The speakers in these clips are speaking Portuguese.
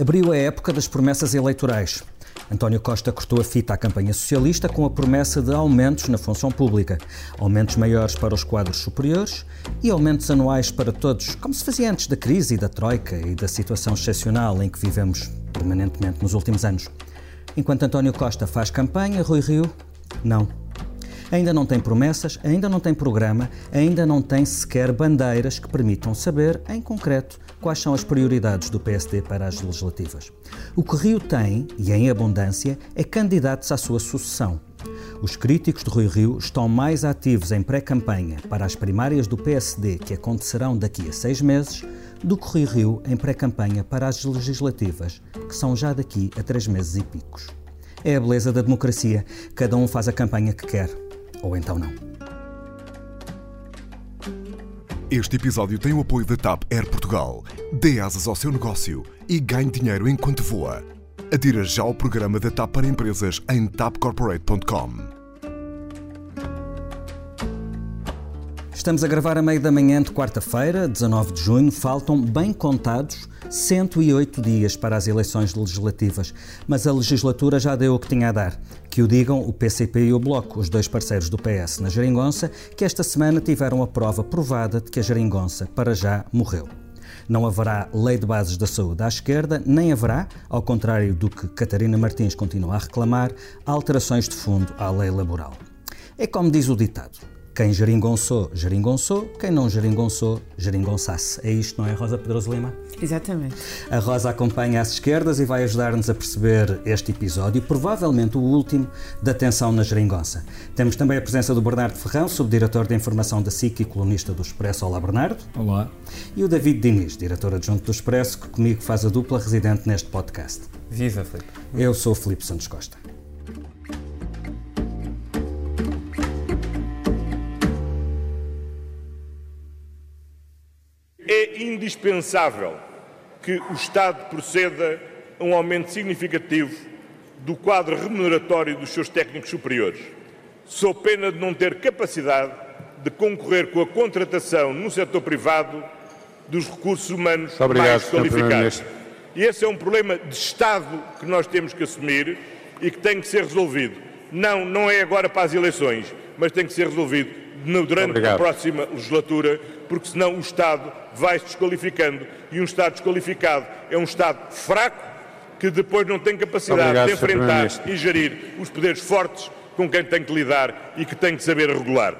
Abriu a época das promessas eleitorais. António Costa cortou a fita à campanha socialista com a promessa de aumentos na função pública, aumentos maiores para os quadros superiores e aumentos anuais para todos, como se fazia antes da crise e da troika e da situação excepcional em que vivemos permanentemente nos últimos anos. Enquanto António Costa faz campanha, Rui Rio, não. Ainda não tem promessas, ainda não tem programa, ainda não tem sequer bandeiras que permitam saber, em concreto, quais são as prioridades do PSD para as legislativas. O que Rio tem, e em abundância, é candidatos à sua sucessão. Os críticos de Rui Rio estão mais ativos em pré-campanha para as primárias do PSD que acontecerão daqui a seis meses do que Rui Rio em pré-campanha para as legislativas, que são já daqui a três meses e picos. É a beleza da democracia. Cada um faz a campanha que quer. Ou então não. Este episódio tem o apoio da TAP Air Portugal. Dê asas ao seu negócio e ganhe dinheiro enquanto voa. Adira já ao programa da TAP para empresas em tapcorporate.com. Estamos a gravar a meio da manhã de quarta-feira, 19 de junho. Faltam, bem contados, 108 dias para as eleições legislativas, mas a legislatura já deu o que tinha a dar. Que o digam o PCP e o Bloco, os dois parceiros do PS na Jeringonça, que esta semana tiveram a prova provada de que a Jeringonça, para já, morreu. Não haverá lei de bases da saúde à esquerda, nem haverá, ao contrário do que Catarina Martins continua a reclamar, alterações de fundo à lei laboral. É como diz o ditado: quem geringonçou, geringonçou. Quem não geringonçou, geringonçasse. É isto, não é, Rosa Pedroso Lima? Exatamente. A Rosa acompanha as esquerdas e vai ajudar-nos a perceber este episódio, provavelmente o último da tensão na geringonça. Temos também a presença do Bernardo Ferrão, subdiretor de informação da SIC e colunista do Expresso. Olá, Bernardo. Olá. E o David Diniz, diretor adjunto do Expresso, que comigo faz a dupla residente neste podcast. Viva, Filipe. Eu sou o Filipe Santos Costa. É indispensável que o Estado proceda a um aumento significativo do quadro remuneratório dos seus técnicos superiores, sob pena de não ter capacidade de concorrer com a contratação no setor privado dos recursos humanos obrigado, mais qualificados. E esse é um problema de Estado que nós temos que assumir e que tem que ser resolvido. Não, não é agora para as eleições, mas tem que ser resolvido durante Obrigado. a próxima legislatura, porque senão o Estado vai se desqualificando e um Estado desqualificado é um Estado fraco que depois não tem capacidade Obrigado, de enfrentar e gerir os poderes fortes com quem tem que lidar e que tem que saber regular.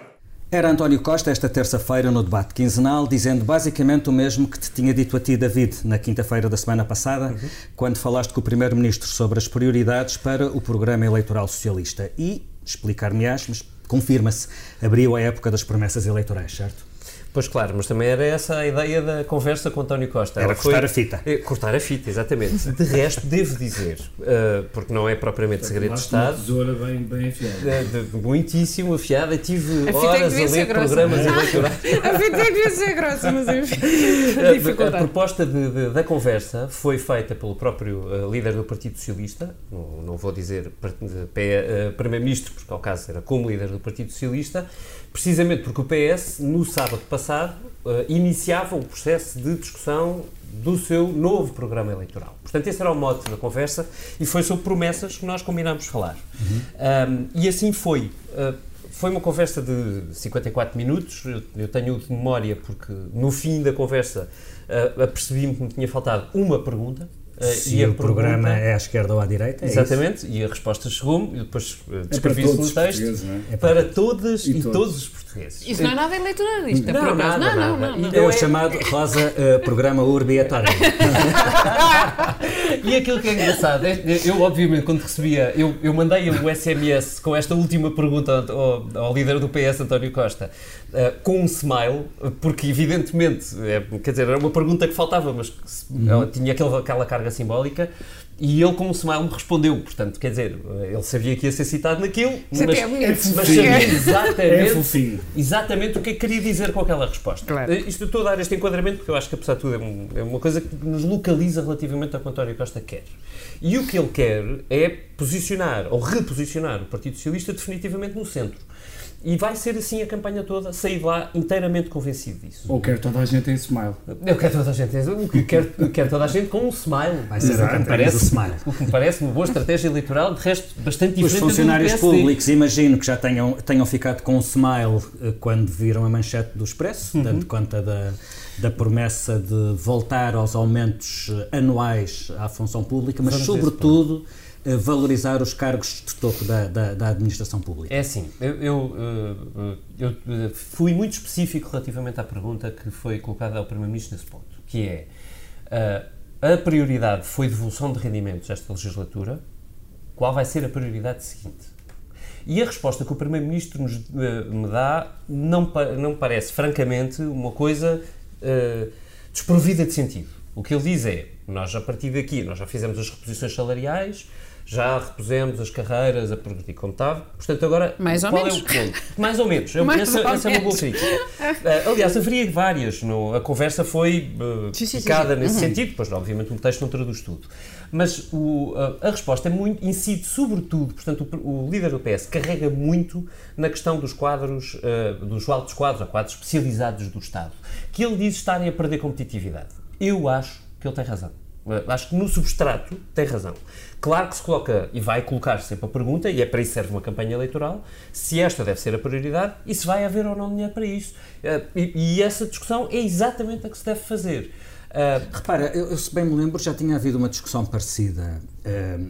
Era António Costa esta terça-feira no debate quinzenal, dizendo basicamente o mesmo que te tinha dito a ti, David, na quinta-feira da semana passada, quando falaste com o Primeiro-Ministro sobre as prioridades para o programa eleitoral socialista. E, explicar-me-ás, mas confirma-se, abriu a época das promessas eleitorais, certo? Pois claro, mas também era essa a ideia da conversa com António Costa. Era Ela cortar a fita. É, cortar a fita, exatamente. De resto, devo dizer, uh, porque não é propriamente segredo de Uma Estado, tesoura bem, bem afiada. de- de- muitíssimo afiada, tive A é que horas a ler programas eleitorais. A fita é que devia ser grossa, mas enfim. A, a Dificuldade. proposta de- de- da conversa foi feita pelo próprio uh, líder do Partido Socialista, não, não vou dizer uh, Primeiro-Ministro, porque ao caso era como líder do Partido Socialista, precisamente porque o PS, no sábado passado, uh, iniciava o processo de discussão do seu novo programa eleitoral. Portanto, esse era o mote da conversa e foi sobre promessas que nós combinámos falar. Um, e assim foi. Uh, foi uma conversa de 54 minutos, eu, eu tenho de memória porque no fim da conversa uh, apercebi-me que me tinha faltado uma pergunta. Uh, Se e o programa pergunta- é à esquerda ou à direita, é isso? Exatamente, e a resposta chegou-me, e depois uh, É para descrevi isso todos no texto, portugueses, não é? É para para todas E e, todos. todos os portugueses. Isso não é nada eleitoralista, Não, por acaso. nada, não, não, nada. não, não. E É Não o é- chamado Rosa eh, Programa Urbi et Orbi. E aquilo que é engraçado, é- eu obviamente quando recebia, eu, eu mandei o SMS com esta última pergunta ao, ao líder do PS, António Costa, eh, com um smile, porque evidentemente, é, quer dizer, era uma pergunta que faltava, mas ela tinha aquele, aquela carga simbólica, e ele com um smile me respondeu, portanto, quer dizer, ele sabia que ia ser citado naquilo, mas, até é mas fofinho. sabia É exatamente, fofinho. exatamente o que é que queria dizer com aquela resposta. Claro. Eh, Isto eu estou a dar este enquadramento porque eu acho que, apesar de tudo, é, um- é uma coisa que nos localiza relativamente ao que António Costa quer. E o que ele quer é posicionar ou reposicionar o Partido Socialista definitivamente no centro. E vai ser assim a campanha toda, sair de lá inteiramente convencido disso. Ou quer toda a gente em smile. Eu quero toda a gente, o que quero, quero toda a gente com um smile. Vai ser a Exato, campanha do Parece, Smile. o que me parece uma boa estratégia eleitoral, de resto bastante Os diferente do funcionários públicos, imagino que já tenham, tenham ficado com um smile eh, quando viram a manchete do Expresso, Uhum. dando conta da, da promessa de voltar aos aumentos eh, anuais à função pública, mas Vamos sobretudo valorizar os cargos de topo da, da, da administração pública. É assim, eu, eu, eh, eu, eh, fui muito específico relativamente à pergunta que foi colocada ao Primeiro-Ministro nesse ponto, que é eh, a prioridade foi devolução de rendimentos esta legislatura, qual vai ser a prioridade seguinte? E a resposta que o Primeiro-Ministro me dá não, não parece, francamente, uma coisa eh, desprovida de sentido. O que ele diz é, nós a partir daqui, nós já fizemos as reposições salariais, já repusemos as carreiras a progredir como estava, portanto agora Mais ou qual menos. é o ponto? Mais ou menos, Eu- Mais essa, ou essa é uma boa menos. crítica. Eh, aliás, haveria várias, no- a conversa foi uh, Sim, sim, sim, picada sim. nesse Uhum. sentido, pois obviamente um texto não traduz tudo. Mas o, a, a resposta é muito, incide sobretudo, portanto o, o líder do PS carrega muito na questão dos quadros, eh, dos altos quadros, ou quadros especializados do Estado, que ele diz estarem a perder competitividade. Eu acho que ele tem razão. Acho que no substrato tem razão. Claro que se coloca e vai colocar sempre a pergunta, e é para isso serve uma campanha eleitoral, se esta deve ser a prioridade e se vai haver ou não dinheiro para isso. Eh, E, e essa discussão é exatamente a que se deve fazer. Eh, Repara, eu, se bem me lembro, já tinha havido uma discussão parecida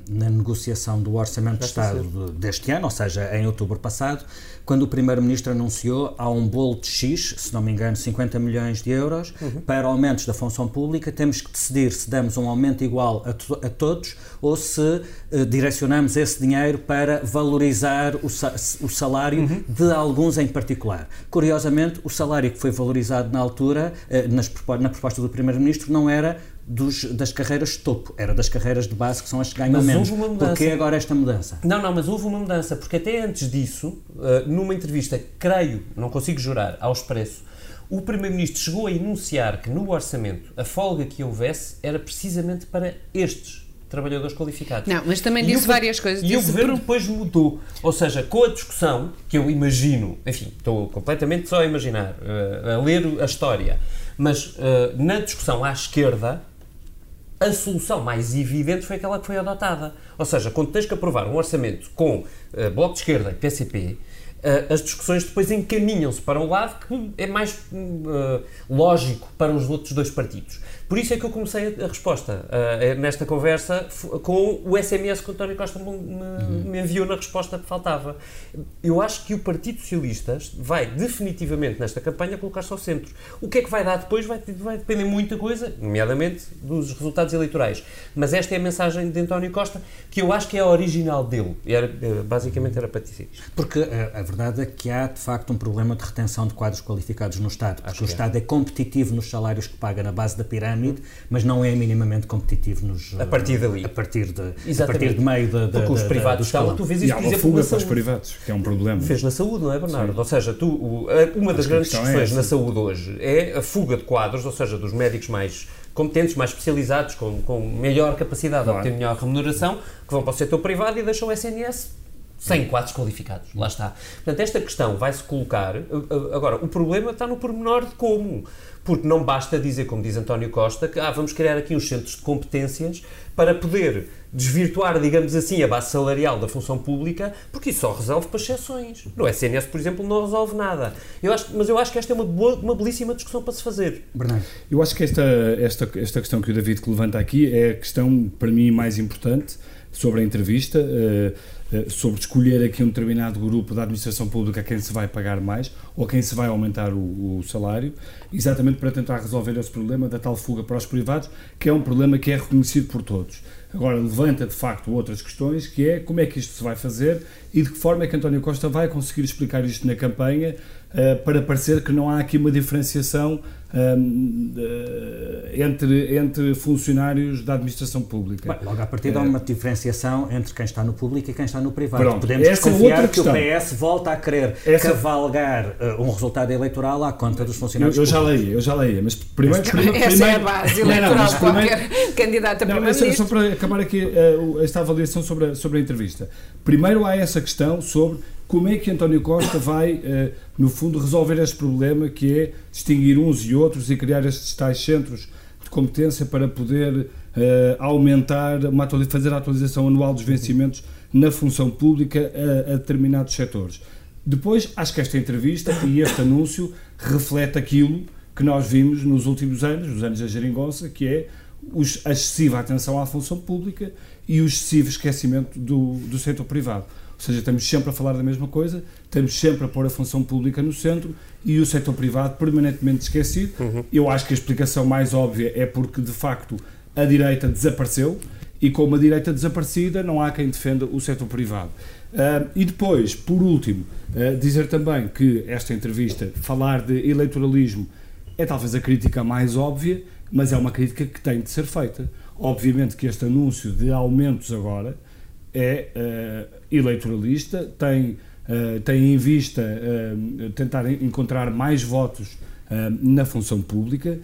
na negociação do Orçamento de Estado de- deste ano, ou seja, em outubro passado, quando o Primeiro-Ministro anunciou há um bolo de X, se não me engano, 50 milhões de euros, para aumentos da função pública. Temos que decidir se damos um aumento igual a, to- a todos ou se eh, direcionamos esse dinheiro para valorizar o, sa- o salário de alguns em particular. Curiosamente, o salário que foi valorizado na altura, eh, nas na proposta do Primeiro-Ministro, não era dos- das carreiras de topo, era das carreiras de base que são as que ganham Mas menos. houve uma mudança. Porquê agora esta mudança? Não, não, mas houve uma mudança, porque até antes disso, eh, numa entrevista, creio, não consigo jurar, ao Expresso, o Primeiro-Ministro chegou a enunciar que no orçamento a folga que houvesse era precisamente para estes trabalhadores qualificados. Não, mas também E disse o- várias coisas. E o governo por- depois mudou. Ou seja, com a discussão, que eu imagino, enfim, estou completamente só a imaginar, eh, a ler a história, mas eh, na discussão à esquerda, a solução mais evidente foi aquela que foi adotada. Ou seja, quando tens que aprovar um orçamento com eh, Bloco de Esquerda e PCP, eh, as discussões depois encaminham-se para um lado que é mais eh, lógico para os outros dois partidos. Por isso é que eu comecei a, a resposta eh, nesta conversa com o SMS que o António Costa me, me- me enviou na resposta que faltava. Eu acho que o Partido Socialista vai definitivamente nesta campanha colocar-se ao centro. O que é que vai dar depois vai, vai depender de muita coisa, nomeadamente dos resultados eleitorais. Mas esta é a mensagem de António Costa que eu acho que é a original dele. Era, eh, basicamente era para dizer isto. Porque eh, a verdade é que há, de facto, um problema de retenção de quadros qualificados no Estado. Porque o é. Estado é competitivo nos salários que paga na base da pirâmide, mas não é minimamente competitivo nos... A partir dali. A partir de, a Exatamente. partir de meio da, Porque os privados escalão. tu vês E isso, há por uma exemplo, fuga na para os saúde. privados, que é um problema. Fez na saúde, não é, Bernardo? Ou seja, tu, o- a- uma das a grandes é discussões essa. na saúde hoje é a fuga de quadros, ou seja, dos médicos mais competentes, mais especializados, com, com maior capacidade Claro. de obter melhor remuneração, que vão para o setor privado e deixam o SNS sem quadros qualificados. Lá está. Portanto, esta questão vai-se colocar. uh, uh, Agora, o problema está no pormenor de como. Porque não basta dizer, como diz António Costa, que ah, vamos criar aqui uns centros de competências para poder desvirtuar, digamos assim, a base salarial da função pública, porque isso só resolve para exceções. No SNS, por exemplo, não resolve nada. Eu acho, mas eu acho que esta é uma, boa, uma belíssima discussão para se fazer. Bernardo, Eu acho que esta, esta, esta questão que o David levanta aqui é a questão, para mim, mais importante sobre a entrevista, eh, eh, sobre escolher aqui um determinado grupo da administração pública a quem se vai pagar mais ou a quem se vai aumentar o, o salário, exatamente para tentar resolver esse problema da tal fuga para os privados, que é um problema que é reconhecido por todos. Agora, levanta de facto outras questões, que é como é que isto se vai fazer e de que forma é que António Costa vai conseguir explicar isto na campanha eh, para parecer que não há aqui uma diferenciação hum, de- entre, entre funcionários da administração pública. Bem, logo à partida há uma diferenciação entre quem está no público e quem está no privado. Pronto, Podemos essa é desconfiar outra que o. PS volta a querer Essa- cavalgar eh, um resultado eleitoral à conta dos eu, funcionários eu já públicos. leia, eu já leia, mas primeiro... primeiro Essa é a primeiro- base Não, não, eleitoral mas de primeiro- qualquer candidato a Não, mas só, só primeiro-ministro. para acabar aqui eh, o- esta avaliação sobre a, sobre a entrevista. Primeiro há essa questão sobre como é que António Costa vai, eh, no fundo, resolver este problema que é distinguir uns e outros e criar estes tais centros de competência para poder eh, aumentar, uma, fazer a atualização anual dos vencimentos na função pública a, a determinados setores. Depois, acho que esta entrevista e este anúncio reflete aquilo que nós vimos nos últimos anos, nos anos da geringonça, que é os, a excessiva atenção à função pública e o excessivo esquecimento do, do setor privado. Ou seja, estamos sempre a falar da mesma coisa, estamos sempre a pôr a função pública no centro e o setor privado permanentemente esquecido. Uhum. Eu acho que a explicação mais óbvia é porque, de facto, a direita desapareceu e com uma direita desaparecida não há quem defenda o setor privado. Uh, e depois, por último, uh, dizer também que esta entrevista, falar de eleitoralismo, é talvez a crítica mais óbvia, mas é uma crítica que tem de ser feita. Obviamente que este anúncio de aumentos agora é uh, eleitoralista, tem, uh, tem em vista uh, tentar encontrar mais votos na função pública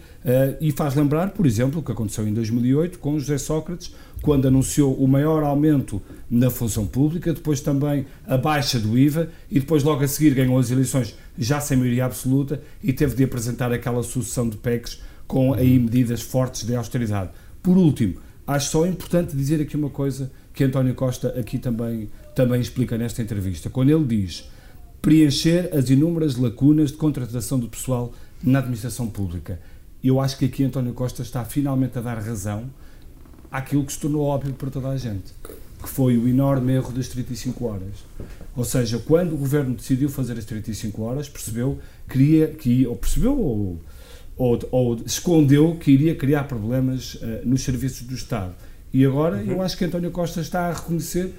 e faz lembrar, por exemplo, o que aconteceu em 2008 com José Sócrates, quando anunciou o maior aumento na função pública, depois também a baixa do IVA e depois logo a seguir ganhou as eleições já sem maioria absoluta e teve de apresentar aquela sucessão de PECs com aí medidas fortes de austeridade. Por último, acho só importante dizer aqui uma coisa que António Costa aqui também, também explica nesta entrevista. Quando ele diz preencher as inúmeras lacunas de contratação do pessoal na administração pública. Eu acho que aqui António Costa está finalmente a dar razão àquilo que se tornou óbvio para toda a gente, que foi o enorme erro das 35 horas. Ou seja, quando o governo decidiu fazer as 35 horas, percebeu que iria, que, ou percebeu ou ou, ou escondeu que iria criar problemas uh, nos serviços do Estado. E agora uhum. eu acho que António Costa está a reconhecer,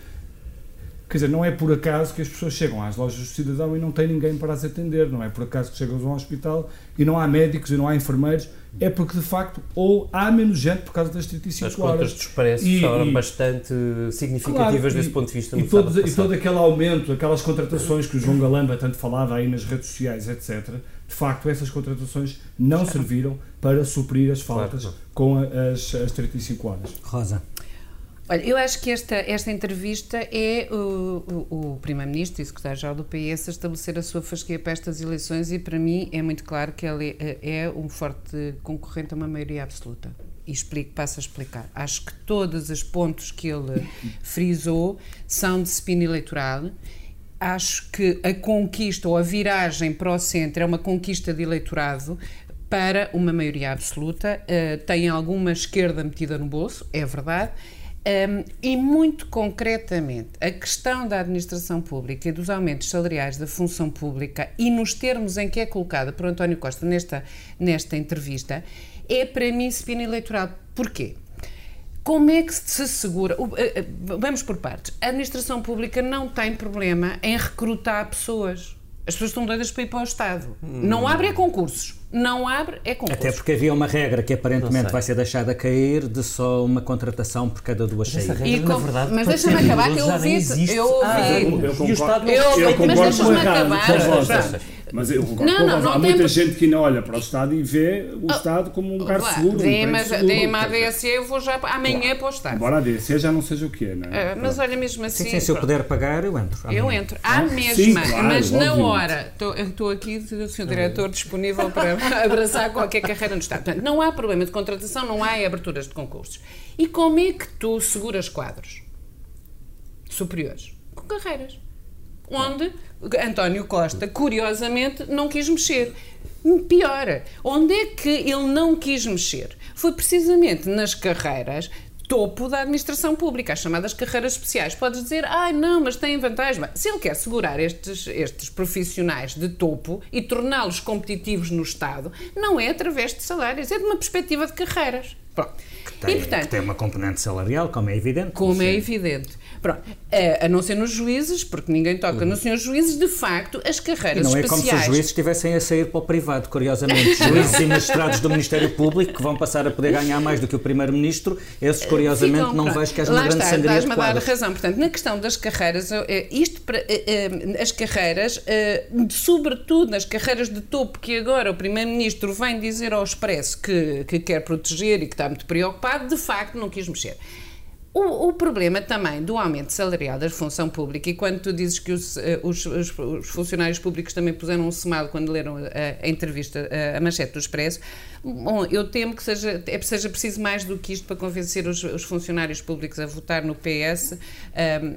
quer dizer, não é por acaso que as pessoas chegam às lojas do cidadão e não tem ninguém para as atender, não é por acaso que chegam a um hospital e não há médicos e não há enfermeiros, é porque de facto ou há menos gente por causa das 35 As horas. As contas dos preços foram bastante significativas claro, desse e, ponto de vista. E, todo, e todo aquele aumento, aquelas contratações que o João Galamba tanto falava aí nas redes sociais, etc., de facto, essas contratações não serviram para suprir as faltas claro. com as, as 35 horas. Rosa. Olha, eu acho que esta, esta entrevista é o, o, o Primeiro-Ministro e Secretário-Geral do PS a estabelecer a sua fasquia para estas eleições e para mim é muito claro que ele é, é um forte concorrente a uma maioria absoluta. E explico, passo a explicar. Acho que todos os pontos que ele frisou são de spin eleitoral acho que a conquista ou a viragem para o centro é uma conquista de eleitorado para uma maioria absoluta. Uh, tem alguma esquerda metida no bolso, é verdade. Um, ehm, e muito concretamente, a questão da administração pública e dos aumentos salariais da função pública e nos termos em que é colocada por António Costa nesta, nesta entrevista, é para mim spin eleitoral. Porquê? Como é que se segura? Eh, eh, vamos por partes. A administração pública não tem problema em recrutar pessoas. As pessoas estão doidas para ir para o Estado. Hum. Não abre é concursos. Não abre é concursos. Até porque havia uma regra que aparentemente vai ser deixada cair de só uma contratação por cada duas saídas. E com, mas deixa-me acabar que eu ouvi. Eu ouvi. Ah, eu, eu, concordo, eu, eu, eu concordo mas deixa-me acabar. Mas eu concordo não, não, não Há muita gente que não olha para o Estado e vê o oh, Estado como um lugar seguro. Dê-me um a ADSE, eu vou já amanhã para o Estado. Embora a ADSE já não seja o que é, não é? Uh, mas olha, mesmo assim. Sim, sim, se eu puder pagar, eu entro. Amanhã. Eu entro. À mesma, sim, claro, mas na hora. Estou aqui, o Sr. Diretor, disponível para abraçar qualquer carreira no Estado. Portanto, não há problema de contratação, não há aberturas de concursos. E como é que tu seguras quadros superiores? Com carreiras onde António Costa, curiosamente, não quis mexer. Pior, onde é que ele não quis mexer? Foi precisamente nas carreiras topo da administração pública, as chamadas carreiras especiais. Podes dizer, ai ah, não, mas tem vantagem. Se ele quer segurar estes, estes profissionais de topo e torná-los competitivos no Estado, não é através de salários, é de uma perspectiva de carreiras. Pronto. Que tem, e, portanto, que tem uma componente salarial, como é evidente. Como é evidente. Pronto, é, a não ser nos juízes, porque ninguém toca uhum. nos senhores juízes, de facto, as carreiras e não é como se os juízes estivessem a sair para o privado, curiosamente. juízes e magistrados do Ministério Público que vão passar a poder ganhar mais do que o Primeiro-Ministro, esses, curiosamente, Ficam, não pronto. vejo que haja uma grande está, sangria de a dar razão. Portanto, na questão das carreiras, é, isto para, é, as carreiras, sobretudo nas carreiras de topo, que agora o Primeiro-Ministro vem dizer ao Expresso que, que quer proteger e que está muito preocupado, de facto não quis mexer. O, o, problema também do aumento salarial da função pública, e quando tu dizes que os, eh, os, os, os funcionários públicos também puseram um smile quando leram a, a entrevista, a, a, manchete do Expresso, bom, eu temo que seja, é, seja preciso mais do que isto para convencer os, funcionários públicos a votar no PS, uh,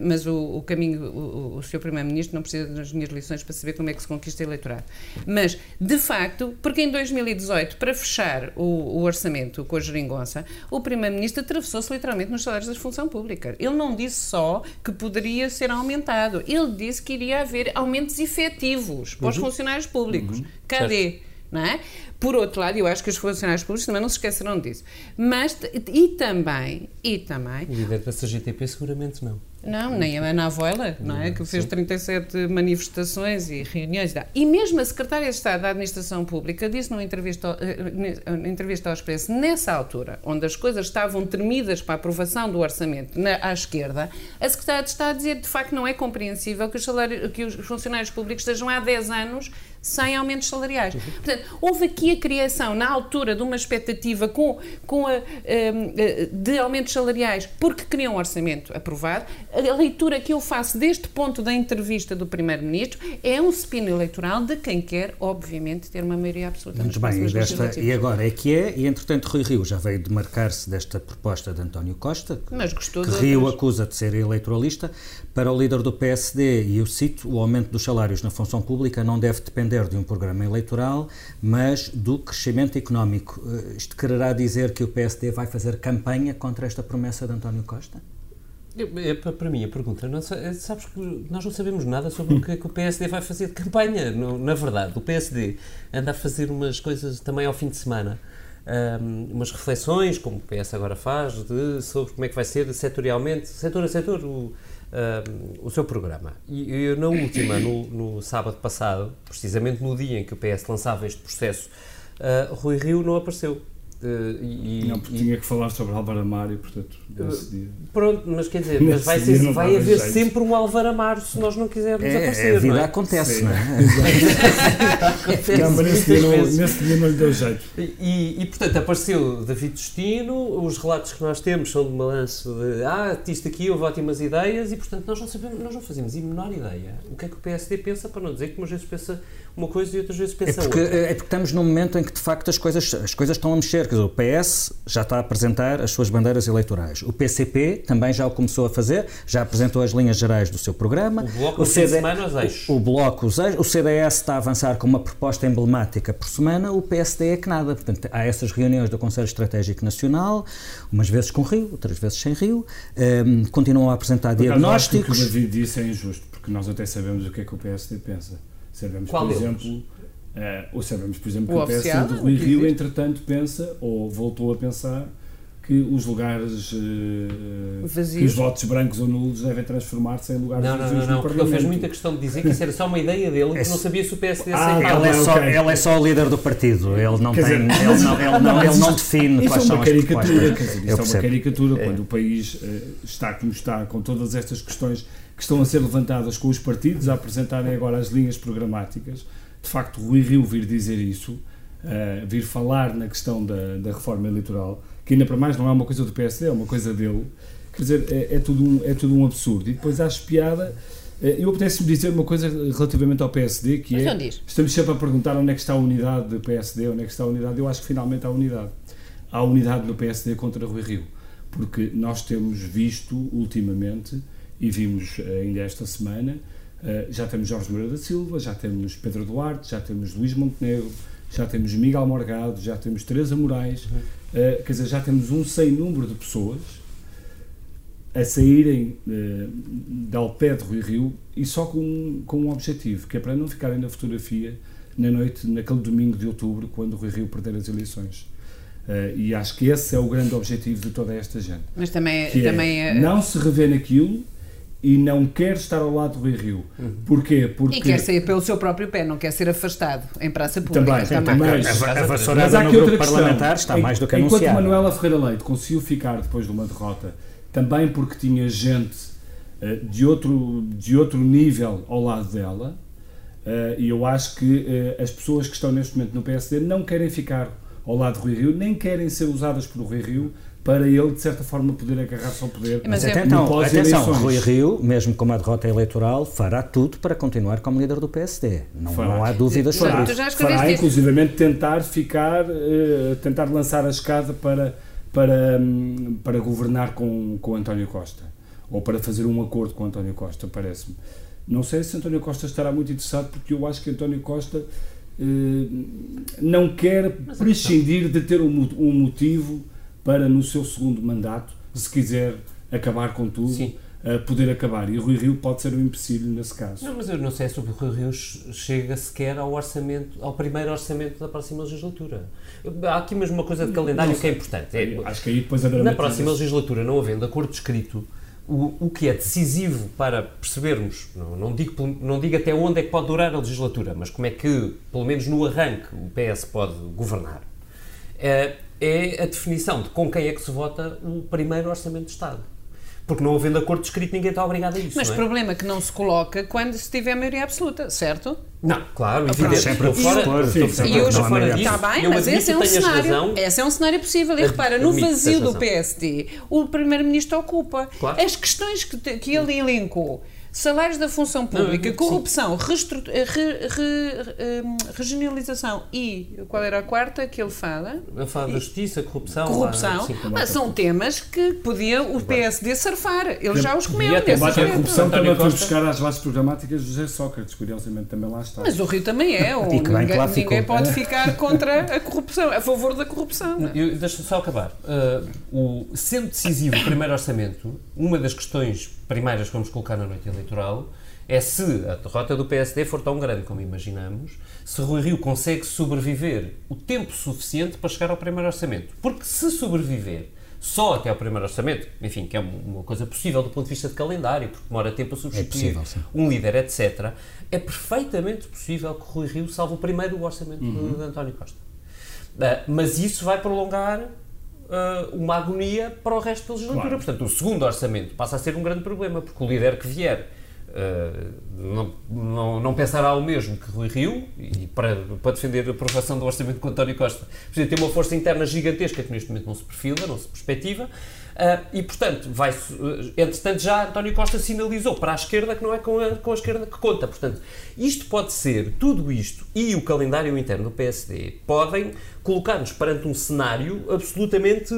mas o, o caminho, o, o Sr. Primeiro-Ministro não precisa das minhas lições para saber como é que se conquista eleitorado. Mas, de facto, porque em 2018, para fechar o, o orçamento com a geringonça, o Primeiro-Ministro atravessou-se literalmente nos salários das funções função pública. Ele não disse só que poderia ser aumentado, ele disse que iria haver aumentos efetivos para os uhum. funcionários públicos. Uhum. Cadê? Certo. Não é? Por outro lado, eu acho que os funcionários públicos também não se esquecerão disso. Mas, e também, e também... O líder da CGTP seguramente não. Não, nem a Ana Avoila, não é? Que fez 37 manifestações e reuniões. E mesmo a Secretária de Estado da Administração Pública disse numa entrevista, numa eh, entrevista ao Expresso, nessa altura, onde as coisas estavam tremidas para a aprovação do orçamento na, à esquerda, a Secretária de Estado dizia que de facto não é compreensível que os, salários, que os funcionários públicos estejam há 10 anos sem aumentos salariais. Uhum. Portanto, houve aqui a criação, na altura, de uma expectativa com, com a, eh, de aumentos salariais, porque queriam um orçamento aprovado a leitura que eu faço deste ponto da entrevista do Primeiro-Ministro é um spin eleitoral de quem quer, obviamente, ter uma maioria absoluta. Muito bem, e, desta, e agora é que é, e entretanto Rui Rio já veio demarcar-se desta proposta de António Costa, que, Mas gostou que Rio acusa de ser eleitoralista, para o líder do PSD, e eu cito, o aumento dos salários na função pública não deve depender de um programa eleitoral, mas do crescimento económico. Eh, isto quererá dizer que o PSD vai fazer campanha contra esta promessa de António Costa? É, para mim, a pergunta, não, é, sabes que nós não sabemos nada sobre o que, é que o PSD vai fazer de campanha. Na verdade, o PSD anda a fazer umas coisas também ao fim de semana. Um, umas reflexões, como o PS agora faz, de, sobre como é que vai ser setorialmente, setor a setor, o, o seu programa. E eu, na última, no, no, sábado passado, precisamente no dia em que o PS lançava este processo, uh, Rui Rio não apareceu. Uh, e, não, porque e, tinha que falar sobre Álvaro Amaro e, portanto, nesse uh, dia. Pronto, mas quer dizer, mas vai, ser, vai haver jeito. sempre um Álvaro Amaro se nós não quisermos é, aparecer. É, a vida não é? acontece, Sim. não é? acontece não, mas nesse dia, não, nesse dia não lhe deu jeito. E, e, portanto, apareceu David Destino, os relatos que nós temos são de balanço de ah, isto aqui houve ótimas ideias e, portanto, nós não sabemos, nós não fazemos a menor ideia o que é que o PSD pensa, para não dizer que umas vezes pensa uma coisa e outras vezes pensa é porque, outra. É porque estamos num momento em que, de facto, as coisas, as coisas estão a mexer. Quer dizer, o PS já está a apresentar as suas bandeiras eleitorais. O PCP também já o começou a fazer, já apresentou as linhas gerais do seu programa. O Bloco, o, CD, semana, os eixos. O, o Bloco, os eixos. O CDS está a avançar com uma proposta emblemática por semana, o PSD é que nada. Portanto, há essas reuniões do Conselho Estratégico Nacional, umas vezes com Rio, outras vezes sem Rio, um, continuam a apresentar por diagnósticos. Acho que o que disse é injusto, porque nós até sabemos o que é que o PSD pensa. Sabemos, Qual por deles? Uh, ou sabemos, por exemplo, o que o PSD do Rui Rio, entretanto, pensa, ou voltou a pensar, que os lugares, uh, que os votos brancos ou nulos devem transformar-se em lugares não, vazios não, não, no porque ele fez muita questão de dizer que isso era só uma ideia dele e que não sabia se o PSD ah, aceitava. Ele é, só, okay. ele é só o líder do partido, ele não, tem, dizer, ele não, ele não, ele não define isso quais é uma são caricatura, quer dizer, Isso é uma caricatura, é. quando o país uh, está como está, com todas estas questões que estão a ser levantadas com os partidos a apresentarem agora as linhas programáticas. De facto, Rui Rio vir dizer isso, uh, vir falar na questão da, da, reforma eleitoral, que ainda para mais não é uma coisa do PSD, é uma coisa dele, quer dizer, é, é tudo, um, é tudo um absurdo. E depois acho piada. Uh, eu apetece-me dizer uma coisa relativamente ao PSD, que Mas é. Estamos sempre a perguntar onde é que está a unidade do PSD, onde é que está a unidade. Eu acho que finalmente há unidade. Há unidade no PSD contra Rui Rio. Porque nós temos visto ultimamente e vimos eh, ainda esta semana, eh, já temos Jorge Moreira da Silva, já temos Pedro Duarte, já temos Luís Montenegro, já temos Miguel Morgado, já temos Teresa Moraes, uhum. uh, quer dizer, já temos um sem número de pessoas a saírem uh, de Alpé de Rui Rio e só com, com um objetivo, que é para não ficarem na fotografia na noite, naquele domingo de outubro, quando Rui Rio perder as eleições. Uh, e acho que esse é o grande objetivo de toda esta gente. Mas também, também é, é... não se revê naquilo e não quer estar ao lado do Rui Rio. Uhum. Porquê? Porque... E quer sair pelo seu próprio pé, não quer ser afastado em praça pública. Também, também. Mas, a, a vassourada no grupo parlamentar está mais do que anunciada. Enquanto Manuela Ferreira Leite conseguiu ficar depois de uma derrota, também porque tinha gente uh, de, outro, de outro nível ao lado dela, uh, e eu acho que uh, as pessoas que estão neste momento no PSD não querem ficar ao lado de Rui Rio, nem querem ser usadas por Rui Rio para ele, de certa forma, poder agarrar-se ao poder. Mas é- até então, atenção. Rui Rio, mesmo com uma derrota eleitoral, fará tudo para continuar como líder do PSD. Não, Fará. não há dúvidas Fará. sobre isso. já Fará, inclusivamente, tentar ficar, eh, tentar lançar a escada para, para, hum, para governar com, com António Costa. Ou para fazer um acordo com António Costa, parece-me. Não sei se António Costa estará muito interessado, porque eu acho que António Costa eh, não quer prescindir de ter um, um motivo para, no seu segundo mandato, se quiser acabar com tudo, Sim. eh, poder acabar. E Rui Rio pode ser um empecilho nesse caso. Não, mas eu não sei se o Rui Rio chega sequer ao orçamento, ao primeiro orçamento da próxima legislatura. Há aqui mesmo uma coisa de calendário que é importante. É, Acho que aí depois a na próxima legislatura, não havendo acordo escrito, o, o que é decisivo para percebermos, não, não, digo, não digo até onde é que pode durar a legislatura, mas como é que, pelo menos no arranque, o PS pode governar, é, é a definição de com quem é que se vota o primeiro orçamento de Estado. Porque não havendo acordo escrito, ninguém está obrigado a isso. Mas não é? problema que não se coloca quando se tiver maioria absoluta, certo? Não, claro, pronto. evidente. Sempre a Estou fora, E já fora disso. Está bem, Eu mas esse é um cenário. razão. Esse é um cenário possível. E repara, no vazio do. PSD, o Primeiro-Ministro ocupa Claro. as questões que, te- que ele elencou. Salários da função pública, sim. corrupção, restru- re- re- hum, regionalização e qual era a quarta que ele fala? Eu falo da justiça, corrupção. Corrupção. lá, sim, são temas que podia o PSD surfar. Ele já os comeu nesse Combate à corrupção também foi buscar às bases programáticas de José Sócrates, curiosamente também lá está. Mas o Rio também é. ou E que bem que ninguém, ninguém pode ficar contra a corrupção, a favor da corrupção. não é? Eu, deixa só acabar. Uh, o, sendo decisivo o primeiro orçamento, uma das questões primárias que vamos colocar na noite eleitoral é se a derrota do PSD for tão grande como imaginamos, se Rui Rio consegue sobreviver o tempo suficiente para chegar ao primeiro orçamento. Porque se sobreviver só até ao primeiro orçamento, enfim, que é uma coisa possível do ponto de vista de calendário, porque demora tempo a substituir possível, sim. um líder, etc., é perfeitamente possível que Rui Rio salve o primeiro orçamento de- de António Costa. Ah, mas isso vai prolongar ah, uma agonia para o resto da legislatura. Claro. Portanto, o segundo orçamento passa a ser um grande problema, porque o líder que vier ah, não, não, não pensará o mesmo que Rui Rio, e para, para defender a aprovação do orçamento com António Costa, precisa ter uma força interna gigantesca que neste momento não se perfila, não se perspectiva. ah, e, portanto, vai, entretanto, já António Costa sinalizou para a esquerda que não é com a, com a esquerda que conta. Portanto, isto pode ser, tudo isto e o calendário interno do PSD podem colocar-nos perante um cenário absolutamente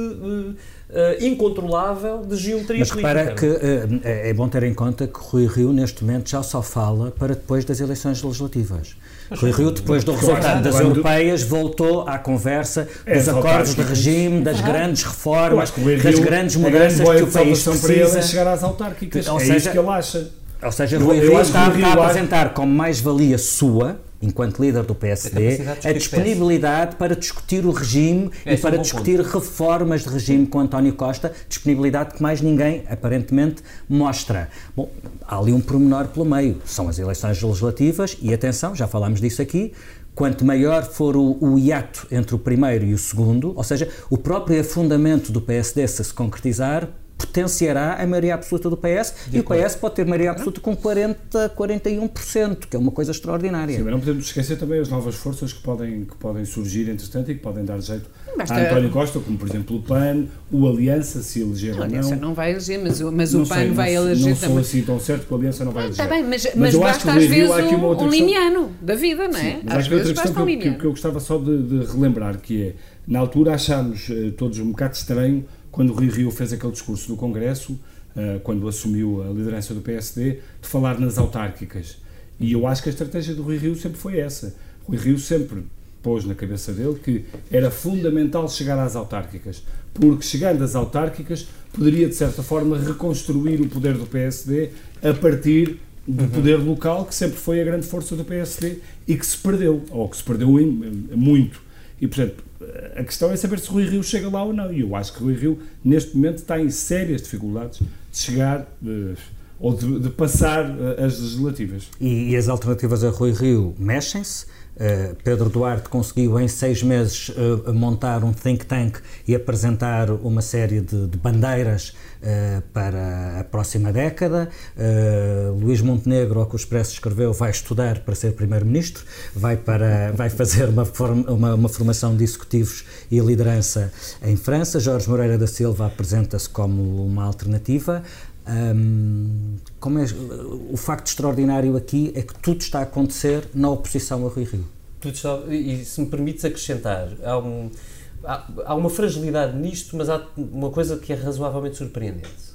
eh, incontrolável de geometria Mas repara que eh, é é bom ter em conta que Rui Rio, neste momento, já só fala para depois das eleições legislativas. Rui Rio, depois do resultado das europeias, voltou à conversa É, dos acordos de regime, das grandes reformas, das grandes grande mudanças que o país é precisa. chegar às autárquicas. Ou é seja, isso que ele acha. Ou seja, Rui Rio está, está a apresentar como mais-valia sua, enquanto líder do PSD, a disponibilidade para discutir o regime É, e é um para bom discutir reformas de regime com António Costa, disponibilidade que mais ninguém, aparentemente, mostra. Bom, há ali um pormenor pelo meio, são as eleições legislativas e, atenção, já falámos disso aqui, quanto maior for o, o hiato entre o primeiro e o segundo, ou seja, o próprio afundamento do PSD se se concretizar, potenciará a maioria absoluta do PS e o PS pode ter maioria absoluta com 40, 41%, que é uma coisa extraordinária. Sim, mas não podemos esquecer também as novas forças que podem, que podem surgir, entretanto, e que podem dar jeito Basta- a António Costa, como por exemplo o PAN, o Aliança, se eleger A ou Aliança não. não vai eleger, mas, o- mas Não o PAN sei, vai não, eleger não sou também. assim tão certo que a Aliança não vai eleger. Está bem, mas, mas, eu acho basta às vezes há aqui uma um, outra um limiano da vida, não é? Mas às vezes basta um eu- que, que eu gostava só de, de relembrar, que é, na altura achámos eh, todos um bocado estranho quando o Rui Rio fez aquele discurso no Congresso, eh, quando assumiu a liderança do PSD, de falar nas autárquicas. E eu acho que a estratégia do Rui Rio sempre foi essa. Rui Rio sempre pôs na cabeça dele que era fundamental chegar às autárquicas, porque chegando às autárquicas poderia, de certa forma, reconstruir o poder do PSD a partir do poder local, que sempre foi a grande força do PSD e que se perdeu, ou que se perdeu muito. E, portanto, a questão é saber se Rui Rio chega lá ou não. E eu acho que Rui Rio, neste momento, está em sérias dificuldades de chegar eh, ou de, de passar eh, as legislativas. E, e as alternativas a Rui Rio mexem-se. Uh, Pedro Duarte conseguiu em seis meses uh, montar um think tank e apresentar uma série de, de bandeiras uh, para a próxima década. Luís Montenegro, ao que o Expresso escreveu, vai estudar para ser primeiro-ministro, vai, para, vai fazer uma, uma, uma, formação de executivos e liderança em França. Jorge Moreira da Silva apresenta-se como uma alternativa. Um, como é, o facto extraordinário aqui é que tudo está a acontecer na oposição a Rui Rio. Tudo está, e se me permites acrescentar, há, um, há, há uma fragilidade nisto, mas há uma coisa que é razoavelmente surpreendente.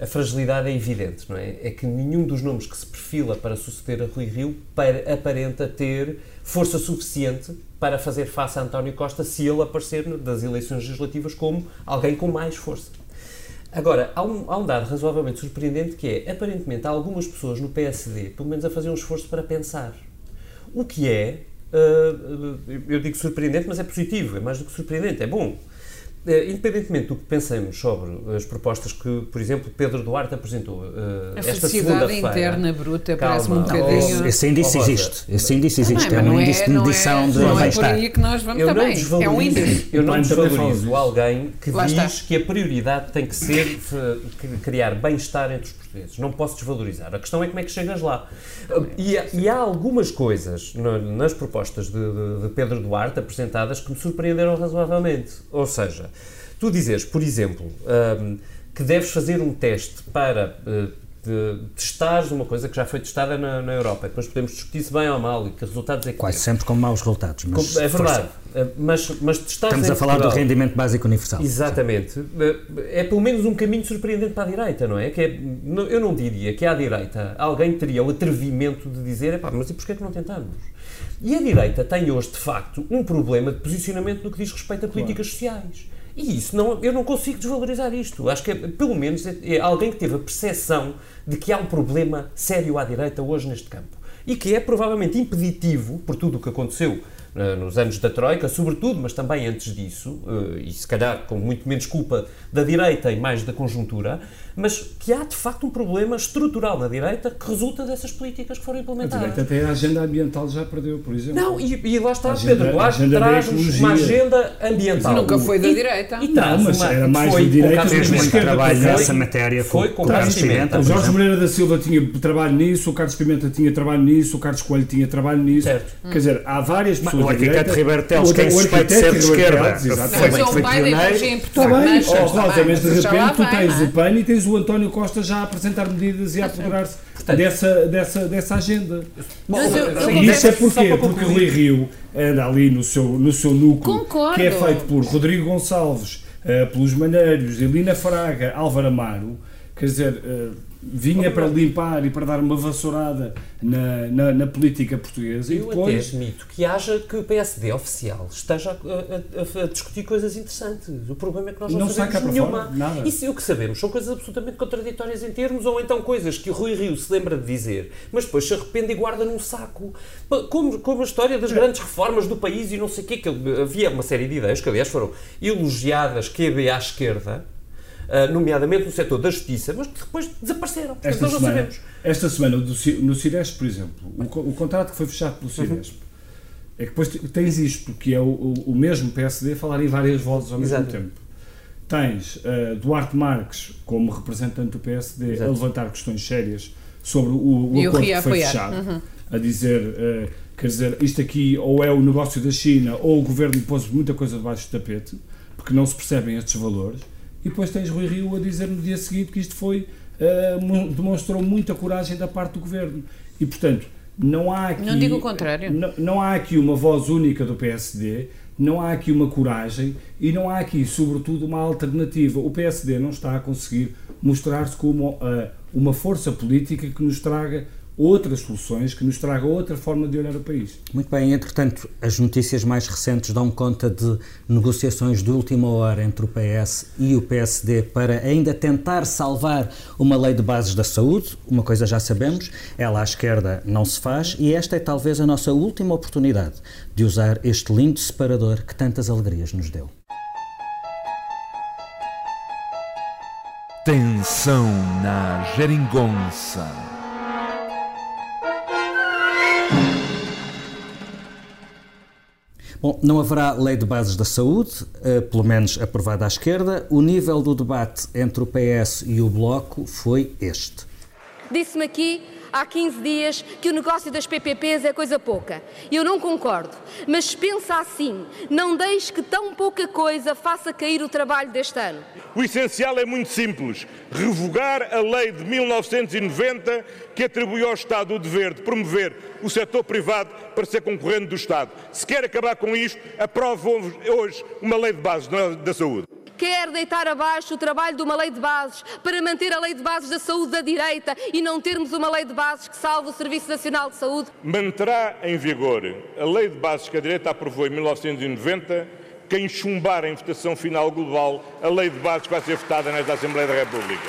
A fragilidade é evidente, não é? É que nenhum dos nomes que se perfila para suceder a Rui Rio para, aparenta ter força suficiente para fazer face a António Costa se ele aparecer das eleições legislativas como alguém com mais força. Agora, há um, há um dado razoavelmente surpreendente que é, aparentemente, há algumas pessoas no PSD, pelo menos a fazer um esforço para pensar. O que é, uh, eu digo surpreendente, mas é positivo, é mais do que surpreendente, é bom. Uh, independentemente do que pensemos sobre as propostas que, por exemplo, Pedro Duarte apresentou uh, a esta segunda-feira... interna bruta parece-me um bocadinho... Esse índice existe. Esse índice existe. Não, é, um é, índice de medição é, de Não é por aí que nós vamos eu também. Não é um índice. Eu não desvalorizo alguém que Lá diz está. que a prioridade tem que ser criar bem-estar entre os portugueses. Não posso desvalorizar. A questão é como é que chegas lá. E, e há algumas coisas nas propostas de, de, de Pedro Duarte apresentadas que me surpreenderam razoavelmente. Ou seja, Tu dizes, por exemplo, um, que deves fazer um teste para uh, de testares uma coisa que já foi testada na, na Europa. Depois podemos discutir se bem ou mal e que resultados é que Quase sempre com maus resultados. Mas é verdade. Uh, mas, mas testares Estamos a falar Portugal, do rendimento básico universal. Exatamente. Uh, é pelo menos um caminho surpreendente para a direita, não é? Que é, eu não diria que à direita alguém teria o atrevimento de dizer, mas e porquê é que não tentamos? E a direita tem hoje, de facto, um problema de posicionamento no que diz respeito a políticas claro. sociais e isso, não, eu não consigo desvalorizar isto. Acho que, é, pelo menos, é, é alguém que teve a percepção de que há um problema sério à direita hoje neste campo. E que é provavelmente impeditivo, por tudo o que aconteceu uh, nos anos da Troika, sobretudo, mas também antes disso, uh, e se calhar com muito menos culpa da direita e mais da conjuntura, mas que há de facto um problema estrutural na direita que resulta dessas políticas que foram implementadas. A direita até a agenda ambiental já perdeu, por exemplo. Não, e, e lá está, agenda, Pedro Duarte traz-nos uma agenda ambiental. Nunca foi da direita. E, e não, mas uma, era mais foi, da direita fez muito trabalho nessa matéria foi com, o Carlos Pimenta. O Jorge Moreira da Silva tinha trabalho nisso, o Carlos Pimenta tinha trabalho nisso, o Carlos Coelho tinha trabalho nisso. Certo. Quer dizer, há várias pessoas. O arquiteto Ribeiro Teles, quem suspeita de ser de esquerda, foi pioneiro. Está bem, mas de repente tu tens o PAN e tens o António Costa já a apresentar medidas e a apoderar-se dessa, dessa, dessa agenda. Bom, e isso é porquê? Porque o Rui Rio anda ali no seu, no seu núcleo, Concordo. que é feito por Rodrigo Gonçalves, uh, pelos Maneiros, Elina Fraga, Álvaro Amaro, quer dizer, uh, vinha para limpar e para dar uma vassourada na, na, na política portuguesa. Eu e depois... até admito que haja que o PSD oficial esteja a, a, a, discutir coisas interessantes. O problema é que nós não, não sabemos nenhuma. Fora, nada. E se o que sabemos são coisas absolutamente contraditórias em termos, ou então coisas que o Rui Rio se lembra de dizer, mas depois se arrepende e guarda num saco. Como, como a história das grandes reformas do país e não sei o quê, que havia uma série de ideias que, aliás, foram elogiadas que à esquerda, nomeadamente no setor da justiça, mas que depois desapareceram. Esta nós semana, não sabemos. Esta semana, no Ciresp, por exemplo, o, o, contrato que foi fechado pelo Ciresp, uhum. é que depois tens isto, que é o, o, mesmo PSD falar em várias vozes ao mesmo tempo. Tens uh, Duarte Marques como representante do PSD Exato. a levantar questões sérias sobre o, o acordo que foi fechado, uhum. a dizer, uh, quer dizer, isto aqui ou é o negócio da China ou o governo pôs muita coisa debaixo do tapete, porque não se percebem estes valores e depois tens Rui Rio a dizer no dia seguinte que isto foi, uh, demonstrou muita coragem da parte do governo. E, portanto, não há aqui. Não digo o contrário. Não, não há aqui uma voz única do PSD, não há aqui uma coragem e não há aqui, sobretudo, uma alternativa. O PSD não está a conseguir mostrar-se como uh, uma força política que nos traga outras soluções, que nos traga outra forma de olhar o país. Muito bem, entretanto, as notícias mais recentes dão conta de negociações de última hora entre o PS e o PSD para ainda tentar salvar uma lei de bases da saúde. Uma coisa já sabemos, ela à esquerda não se faz e esta é talvez a nossa última oportunidade de usar este lindo separador que tantas alegrias nos deu. Tensão na geringonça. Bom, não haverá lei de bases da saúde, eh, pelo menos aprovada à esquerda. O nível do debate entre o PS e o Bloco foi este. Disse-me aqui há 15 dias que o negócio das PPPs é coisa pouca. Eu não concordo, mas pensa assim, não deixe que tão pouca coisa faça cair o trabalho deste ano. O essencial é muito simples: revogar a lei de 1990 que atribui ao Estado o dever de promover o setor privado para ser concorrente do Estado. Se quer acabar com isto, aprove hoje uma lei de base da saúde quer deitar abaixo o trabalho de uma lei de bases para manter a lei de bases da saúde da direita e não termos uma lei de bases que salve o Serviço Nacional de Saúde? Manterá em vigor a lei de bases que a direita aprovou em 1990 quem chumbar em votação final global a lei de bases que vai ser votada nesta Assembleia da República.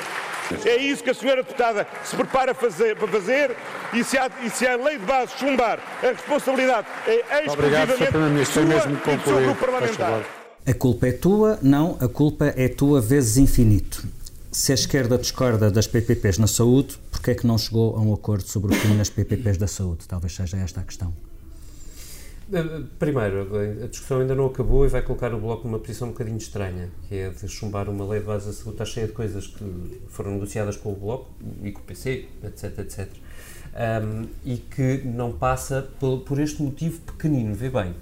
É isso que a senhora deputada se prepara fazer, para fazer e se, há, e se a lei de bases chumbar, a responsabilidade é exclusivamente sua e do seu grupo parlamentar. A culpa é tua? Não, a culpa é tua vezes infinito. Se a esquerda discorda das PPPs na saúde, porquê é que não chegou a um acordo sobre o fim nas PPPs da saúde? Talvez seja esta a questão. Eh, primeiro, a discussão ainda não acabou e vai colocar o Bloco numa posição um bocadinho estranha, que é de chumbar uma lei de base da saúde. Está cheia de coisas que foram negociadas com o Bloco e com o PC, etc, etc. Um, e que não passa por, por este motivo pequenino. Vê bem,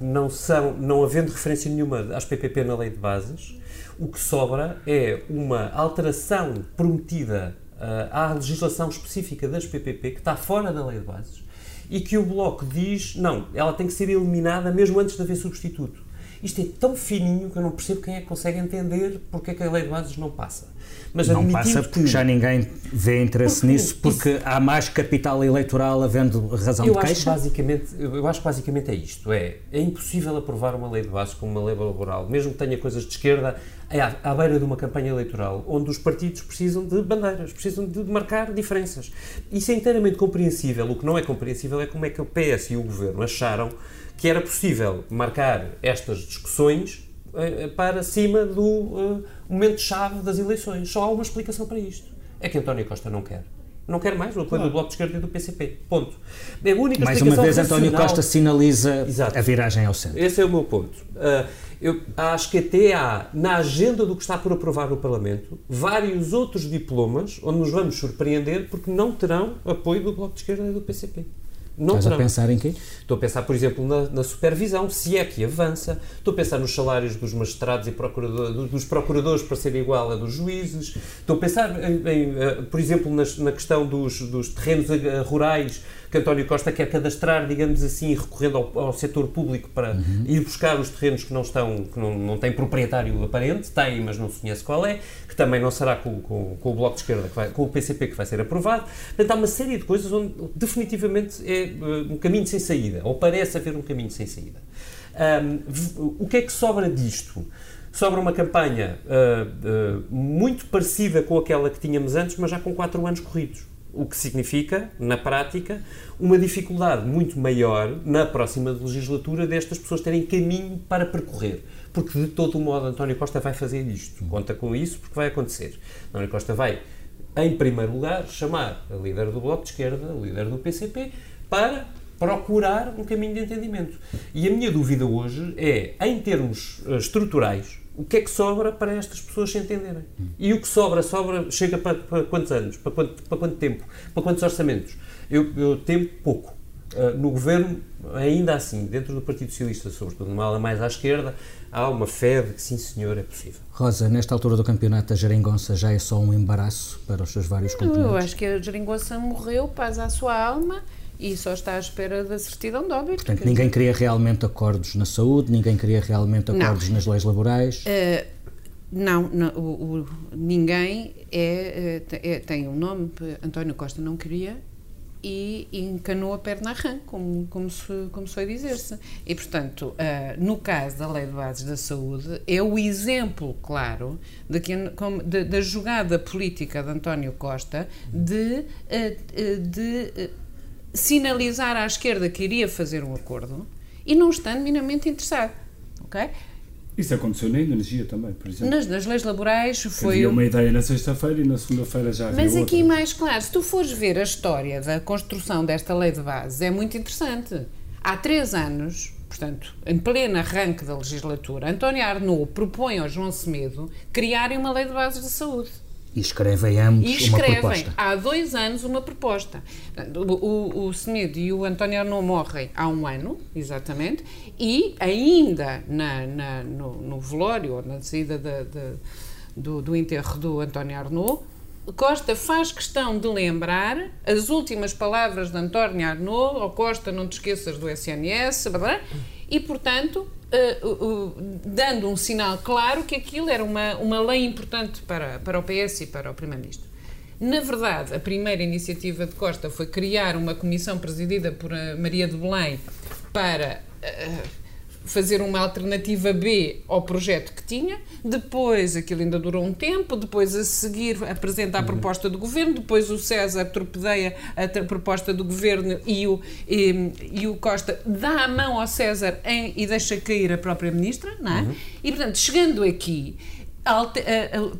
não, são, não havendo referência nenhuma às PPP na lei de bases, o que sobra é uma alteração prometida uh, à legislação específica das PPP, que está fora da lei de bases, e que o Bloco diz, não, ela tem que ser eliminada mesmo antes de haver substituto. Isto é tão fininho que eu não percebo quem é que consegue entender porque é que a lei de bases não passa. Mas não passa porque que, já ninguém vê interesse porque, nisso, porque isso, há mais capital eleitoral havendo razão eu de acho queixa? Basicamente, eu acho que basicamente é isto, é, é impossível aprovar uma lei de bases como uma lei laboral, mesmo que tenha coisas de esquerda, é à, à beira de uma campanha eleitoral, onde os partidos precisam de bandeiras, precisam de marcar diferenças. Isso é inteiramente compreensível. O que não é compreensível é como é que o PS e o Governo acharam que era possível marcar estas discussões eh, para cima do uh, momento-chave das eleições. Só há uma explicação para isto. É que António Costa não quer. Não quer mais o apoio claro. do Bloco de Esquerda e do PCP. Ponto. É a única mais uma vez, racional... António Costa sinaliza Exato. a viragem ao centro. Esse é o meu ponto. Uh, eu acho que até há, na agenda do que está por aprovar no Parlamento, vários outros diplomas onde nos vamos surpreender porque não terão apoio do Bloco de Esquerda e do PCP. Não Estás terão. a pensar em quê? Estou a pensar, por exemplo, na, na, supervisão, se é que avança. Estou a pensar nos salários dos magistrados e procurador, dos procuradores para ser igual a dos juízes. Estou a pensar, em, em, eh, por exemplo, nas, na questão dos, dos terrenos rurais que António Costa quer cadastrar, digamos assim, recorrendo ao, ao setor público para uhum. ir buscar os terrenos que não estão, que não, não têm proprietário aparente, tem, mas não se conhece qual é, que também não será com, com, com o Bloco de Esquerda, vai, com o PCP que vai ser aprovado. Portanto, há uma série de coisas onde definitivamente é uh, um caminho sem saída, ou parece haver um caminho sem saída. Um, o que é que sobra disto? Sobra uma campanha uh, uh, muito parecida com aquela que tínhamos antes, mas já com quatro anos corridos o que significa, na prática, uma dificuldade muito maior na próxima legislatura destas pessoas terem caminho para percorrer. Porque, de todo modo, António Costa vai fazer isto. Conta com isso, porque vai acontecer. António Costa vai, em primeiro lugar, chamar a líder do Bloco de Esquerda, a líder do PCP, para procurar um caminho de entendimento. E a minha dúvida hoje é, em termos eh, estruturais, o que é que sobra para estas pessoas se entenderem? E o que sobra, sobra, chega para, para quantos anos? Para quanto, para quanto tempo? Para quantos orçamentos? Eu, eu temo pouco. Uh, no governo, ainda assim, dentro do Partido Socialista, sobretudo numa ala mais à esquerda, há uma fé de que sim, senhor, é possível. Rosa, nesta altura do campeonato, a geringonça já é só um embaraço para os seus vários componentes? Eu acho que a geringonça morreu, paz à sua alma e só está à espera da certidão de óbito. Portanto, ninguém queria realmente acordos na saúde, ninguém queria realmente acordos não. nas leis laborais? Uh, não, não o, o, ninguém é, é, é, tem um nome, António Costa não queria e encanou a perna a rã, como, como, se, se foi dizer-se. E, portanto, uh, no caso da Lei de Bases da Saúde, é o exemplo claro de que, da jogada política de António Costa de, uh, de sinalizar à esquerda que iria fazer um acordo e não estando minimamente interessado. ok? Isso aconteceu na energia também, por exemplo. Nas, nas leis laborais foi. Havia uma ideia na sexta-feira e na segunda-feira já havia Mas aqui outra. mais claro, se tu fores ver a história da construção desta lei de base, é muito interessante. Há três anos, portanto, em pleno arranque da legislatura, António Arnaud propõe ao João Semedo criarem uma lei de bases de saúde. E escrevem ambos E uma escrevem proposta. há dois anos uma proposta. O, o, o Semedo e o António Arnaud morrem há um ano, exatamente, e ainda na, na- no, no velório, ou na saída da- da- do, do enterro do António Arnaud, Costa faz questão de lembrar as últimas palavras de António Arnaud, ao Costa, não te esqueças do SNS, blá, blá, e, portanto, eh, o- o- dando um sinal claro que aquilo era uma, uma lei importante para, para o PS e para o Primeiro-Ministro. Na verdade, a primeira iniciativa de Costa foi criar uma comissão presidida por a Maria de Belém para eh, fazer uma alternativa B ao projeto que tinha. Depois, aquilo ainda durou um tempo. Depois, a seguir, apresenta a proposta do governo. Depois, o César torpedeia a proposta do governo e o, e, e o Costa dá a mão ao César em- e deixa cair a própria ministra, não é? E, portanto, chegando aqui,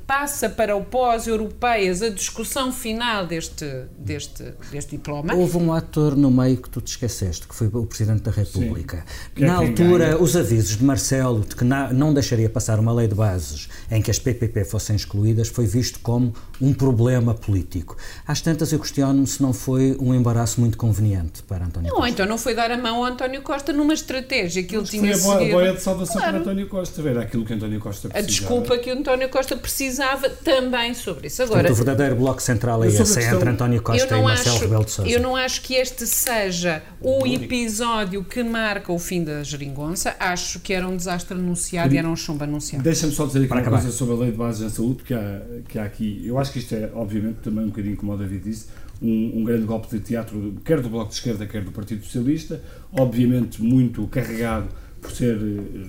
passa para o pós-europeias a discussão final deste, deste, deste diploma. Houve um ator no meio que tu te esqueceste, que foi o Presidente da República. Que é Na quem altura, ganha. os avisos de Marcelo de que não deixaria passar uma lei de bases em que as PPP fossem excluídas foi visto como um problema político. Às tantas, eu questiono-me se não foi um embaraço muito conveniente para António Ou Costa. então não foi dar a mão ao António Costa numa estratégia que ele Foi tinha a boia, a seguido. boia de salvação Claro. para António Costa. Era aquilo que António Costa A precisava. desculpa que o António Costa precisava também sobre isso. Agora, Portanto, o verdadeiro bloco central é a esse, é questão- entre António Costa não, e Marcelo acho, Rebelo de Sousa. eu não acho que este seja o episódio que marca o fim da geringonça. Acho que era um desastre anunciado e era um chumbo anunciado. Deixa-me só dizer aqui Para uma acabar. coisa sobre a lei de bases na saúde, que há, que há aqui. Eu acho que isto é, obviamente, também um bocadinho como o David disse, um, um grande golpe de teatro, quer do Bloco de Esquerda, quer do Partido Socialista, obviamente muito carregado por ser, eh,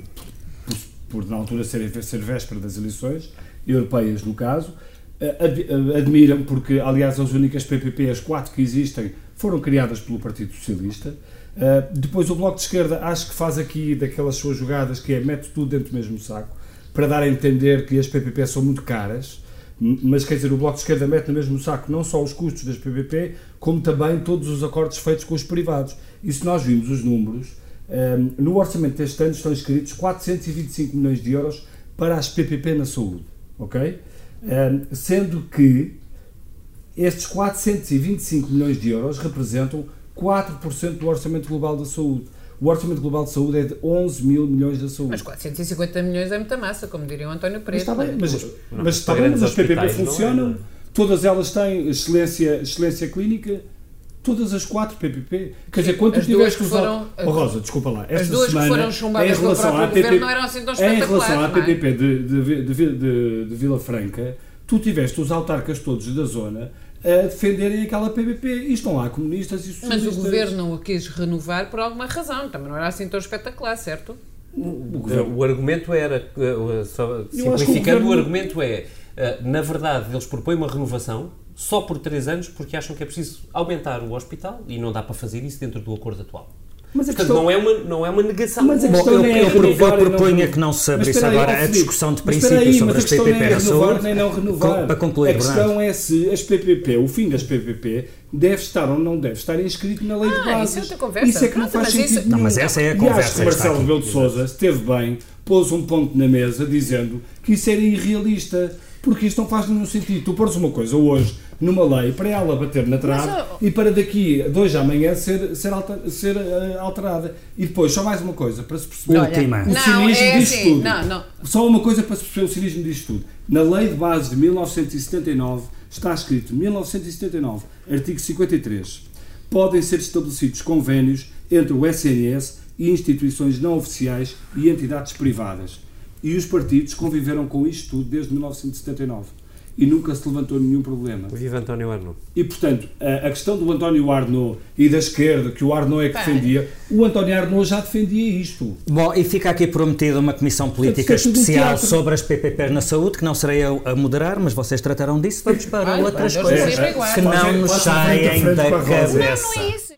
por, por na altura ser, ser véspera das eleições, europeias no caso. Eh, eh, Admiram porque, aliás, as únicas PPP, as quatro que existem, foram criadas pelo Partido Socialista. Depois o Bloco de Esquerda acho que faz aqui daquelas suas jogadas que é mete tudo dentro do mesmo saco para dar a entender que as PPP são muito caras, mas quer dizer, o Bloco de Esquerda mete no mesmo saco não só os custos das PPP, como também todos os acordos feitos com os privados. E se nós vimos os números, um, no orçamento deste ano estão inscritos 425 milhões de euros para as PPP na saúde, ok? Um, sendo que estes 425 milhões de euros representam 4% do orçamento global da saúde. O orçamento global de saúde é de 11 mil milhões da saúde. Mas 450 milhões é muita massa, como diria o António Mas Preto. está bem, mas, Não, mas está bem, mas as PPP é, funcionam, é? todas elas têm excelência, excelência clínica, todas as quatro PPP. Quer dizer, quando As tu duas tiveste que al- Oh, Rosa, desculpa lá. Esta duas que semana, foram chumbadas em pelo relação próprio à governo PP não eram assim tão Em relação à não é? PPP de, de, de, de, de Vila Franca, tu tiveste os autarcas todos da zona a defenderem aquela PPP e estão lá comunistas e Mas socialistas. o governo o quis renovar por alguma razão. Também não era assim tão espetacular, certo? O governo- O argumento era, uh, só o simplificando, o governo- argumento é, uh, na verdade, eles propõem uma renovação só por três anos porque acham que é preciso aumentar o hospital e não dá para fazer isso dentro do acordo atual. Mas a Portanto, questão- não é uma, não é uma negação. Mas a Bom, questão eu- é eu eu e não proponho renovar. que não se abrisse aí, agora ó, a discussão de aí, sobre mas as a questão PPP nem é na renovar, saúde. Nem não renovar. Com- para concluir, a questão Bernardo. é se as PPP, o fim das PPP, deve estar ou não deve estar inscrito na lei de Ah, bases. isso é outra conversa. Isso é que não Pronto, faz mas sentido isso-. Não, mas essa é a E conversa acho que Marcelo. Rebelo de Sousa esteve bem, pôs um ponto na mesa dizendo que isso era irrealista. Porque isto não faz nenhum sentido. Tu pôres uma coisa hoje numa lei para ela bater na trave ó- e para daqui a dois amanhã ser, ser, alter- ser eh, alterada. E depois, só mais uma coisa, para se perceber. Última. O Não, cinismo é disto assim, tudo. não, não. Só uma coisa para se perceber o cinismo disto tudo. Na Lei de Base de 1979 está escrito, 1979, artigo 53, podem ser estabelecidos convênios entre o SNS e instituições não oficiais e entidades privadas. E os partidos conviveram com isto tudo desde 1979. E nunca se levantou nenhum problema. Viva António Arno. E, portanto, a, a questão do António Arnaud e da esquerda, que o Arnaud é que defendia, o António Arnaud já defendia isto. Bom, e fica aqui prometida uma comissão política Portanto, especial sobre as PPPs na saúde, que não serei eu a moderar, mas vocês tratarão disso. Vamos para Olha, outras coisas que não nos saem da cabeça. Não é isso.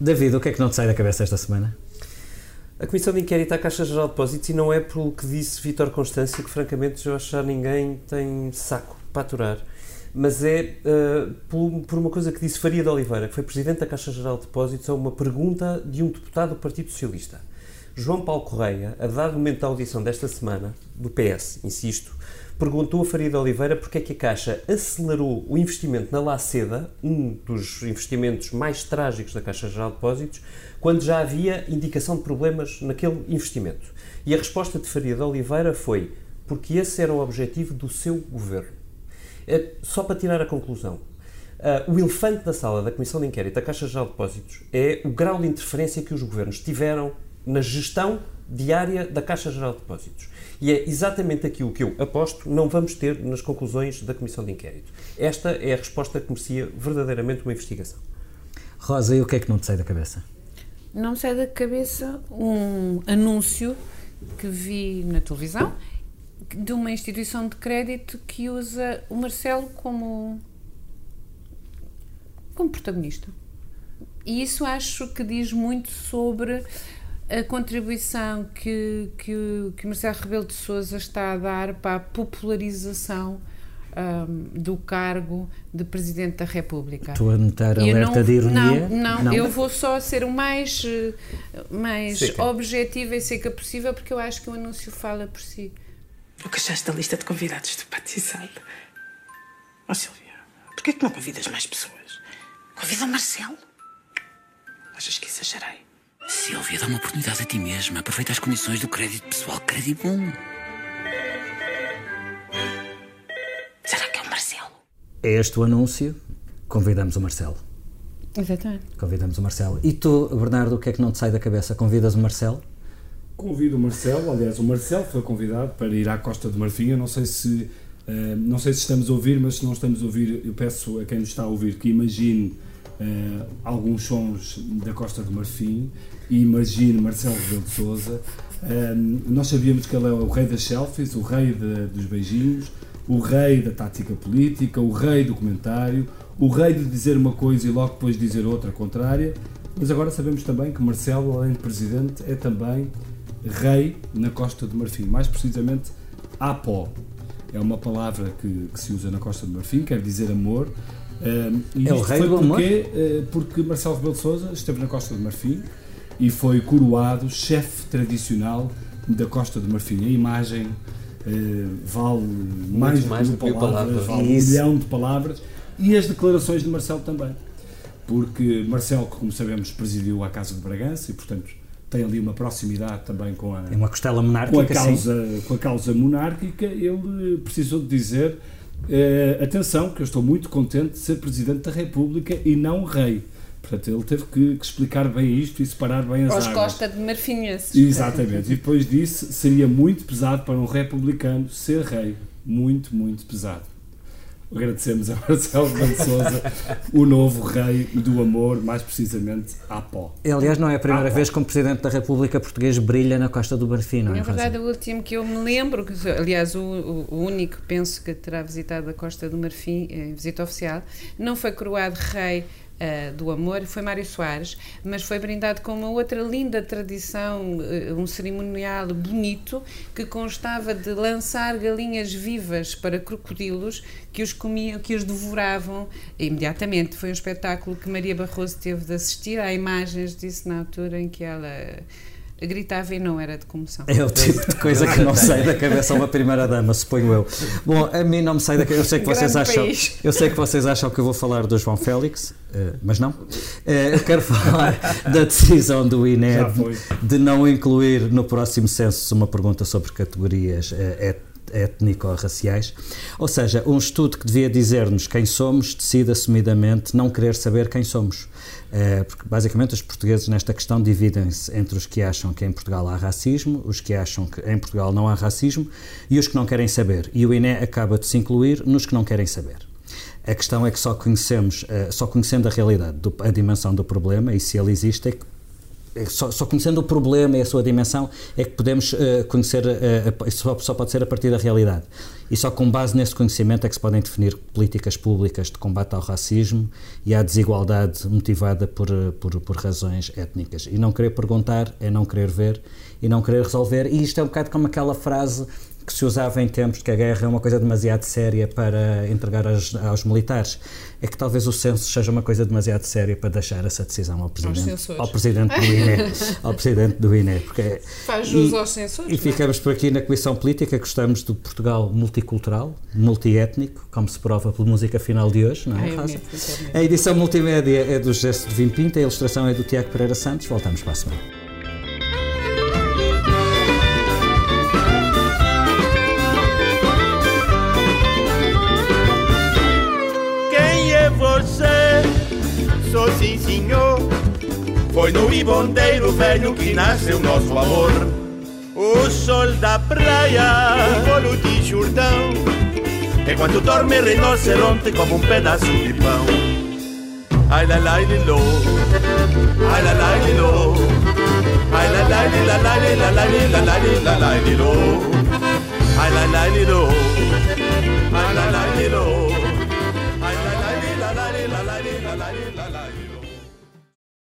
David, o que é que não te sai da cabeça esta semana? A Comissão de Inquérito à Caixa Geral de Depósitos, e não é pelo que disse Vítor Constância, que francamente eu acho que ninguém tem saco para aturar, mas é uh, por, por, uma coisa que disse Faria de Oliveira, que foi Presidente da Caixa Geral de Depósitos, a uma pergunta de um deputado do Partido Socialista. João Paulo Correia, a dado momento da audição desta semana, do PS, insisto, perguntou a Faria de Oliveira porque é que a Caixa acelerou o investimento na Laceda, um dos investimentos mais trágicos da Caixa Geral de Depósitos, quando já havia indicação de problemas naquele investimento. E a resposta de Faria de Oliveira foi porque esse era o objetivo do seu governo. É, só para tirar a conclusão, Uh, o elefante da sala da Comissão de Inquérito da Caixa Geral de Depósitos é o grau de interferência que os governos tiveram na gestão diária da Caixa Geral de Depósitos. E é exatamente aquilo que eu aposto não vamos ter nas conclusões da Comissão de Inquérito. Esta é a resposta que merecia verdadeiramente uma investigação. Rosa, e o que é que não te sai da cabeça? Não me sai da cabeça um anúncio que vi na televisão de uma instituição de crédito que usa o Marcelo como, como protagonista. E isso acho que diz muito sobre a contribuição que, que, que Marcelo Rebelo de Sousa está a dar para a popularização um, do cargo de Presidente da República. Estou a notar alerta não, de ironia. Não, não, não, eu vou só ser o mais, mais objetiva e seca possível, porque eu acho que o anúncio fala por si. O que achaste da lista de convidados de batizado? Ó oh, Silvia, porquê que não convidas mais pessoas? Convida o Marcelo. Achas que exagerei? Silvia, dá uma oportunidade a ti mesma. Aproveita as condições do crédito pessoal. Crédito É este o anúncio. Convidamos o Marcelo. Exatamente. Convidamos o Marcelo. E tu, Bernardo, o que é que não te sai da cabeça? Convidas o Marcelo? Convido o Marcelo, aliás, o Marcelo foi convidado para ir à Costa de Marfim. Eu não sei se uh, não sei se estamos a ouvir, mas se não estamos a ouvir, eu peço a quem nos está a ouvir que imagine uh, alguns sons da Costa de Marfim e imagine Marcelo Rebelo de Sousa. Um, nós sabíamos que ele é o rei das selfies, o rei de, dos beijinhos, o rei da tática política, o rei do comentário, o rei de dizer uma coisa e logo depois dizer outra contrária. Mas agora sabemos também que Marcelo, além de presidente, é também rei na Costa de Marfim, mais precisamente Apó. É uma palavra que, que se usa na Costa de Marfim, quer dizer amor. Um, é o rei do amor? Uh, porque Marcelo Rebelo de Sousa esteve na Costa de Marfim e foi coroado chefe tradicional da Costa de Marfim. A imagem uh, vale mais, mais de mil palavras, palavras, vale um milhão de palavras. E as declarações de Marcelo também. Porque Marcelo, como sabemos, presidiu a Casa de Bragança e, portanto, tem ali uma proximidade também com a, uma costela monárquica, com a causa, com a causa monárquica, ele precisou de dizer uh, atenção, que eu estou muito contente de ser Presidente da República e não rei. Portanto, ele teve que, que, explicar bem isto e separar bem as Os águas. Costa de Marfinhenses. Exatamente. E depois disse, seria muito pesado para um republicano ser rei. Muito, muito pesado. Agradecemos a Marcelo de Souza, o novo rei do amor, mais precisamente à pó. Aliás, não é a primeira vez que um Presidente da República Português brilha na Costa do Marfim, não é? Na verdade, o último que eu me lembro, aliás, o, o, único penso que terá visitado a Costa do Marfim em visita oficial, não foi coroado rei Uh, do amor foi Mário Soares, mas foi brindado com uma outra linda tradição, uh, um cerimonial bonito que constava de lançar galinhas vivas para crocodilos que os comiam, que os devoravam imediatamente. Foi um espetáculo que Maria Barroso teve de assistir. Há imagens disso na altura em que ela gritava e não era de comoção. É o tipo de coisa que não sai da cabeça a uma primeira dama, suponho eu. Bom, a mim não me sai da cabeça. Eu sei que vocês acham, eu sei que vocês acham que eu vou falar do João Félix, eh, mas não. Eh, eu quero falar da decisão do INE de não incluir no próximo censo uma pergunta sobre categorias eh, étnico-raciais. Ou seja, um estudo que devia dizer-nos quem somos decide assumidamente não querer saber quem somos. Eh, porque basicamente os portugueses nesta questão dividem-se entre os que acham que em Portugal há racismo, os que acham que em Portugal não há racismo e os que não querem saber. E o INE acaba de se incluir nos que não querem saber. A questão é que só conhecemos, eh, só conhecendo a realidade, a dimensão do problema e se ele existe, é que só, só, conhecendo o problema e a sua dimensão é que podemos uh, conhecer, uh, só, só, pode ser a partir da realidade. E só com base nesse conhecimento é que se podem definir políticas públicas de combate ao racismo e à desigualdade motivada por, por, por razões étnicas. E não querer perguntar é não querer ver e não querer resolver. E isto é um bocado como aquela frase que se usava em tempos de que a guerra é uma coisa demasiado séria para entregar aos, aos militares, é que talvez o censo seja uma coisa demasiado séria para deixar essa decisão ao presidente, ao presidente do INE, ao presidente do INE, porque faz jus aos censores. E é? ficamos por aqui na Comissão Política, gostamos do Portugal multicultural, multiétnico, como se prova pela música final de hoje, não é? a edição multimédia é do Gesto de Vim Pinta, a ilustração é do Tiago Pereira Santos. Voltamos para a semana. Foi no Ibondeiro velho que nasceu nosso amor. O sol da praia, o bolo de Jordão. Enquanto dorme rinoceronte como um pedaço de pão. Ai la la li lo, ai la la li lo, ai la la li la la li la la li la la li la la li lo, ai la la li lo.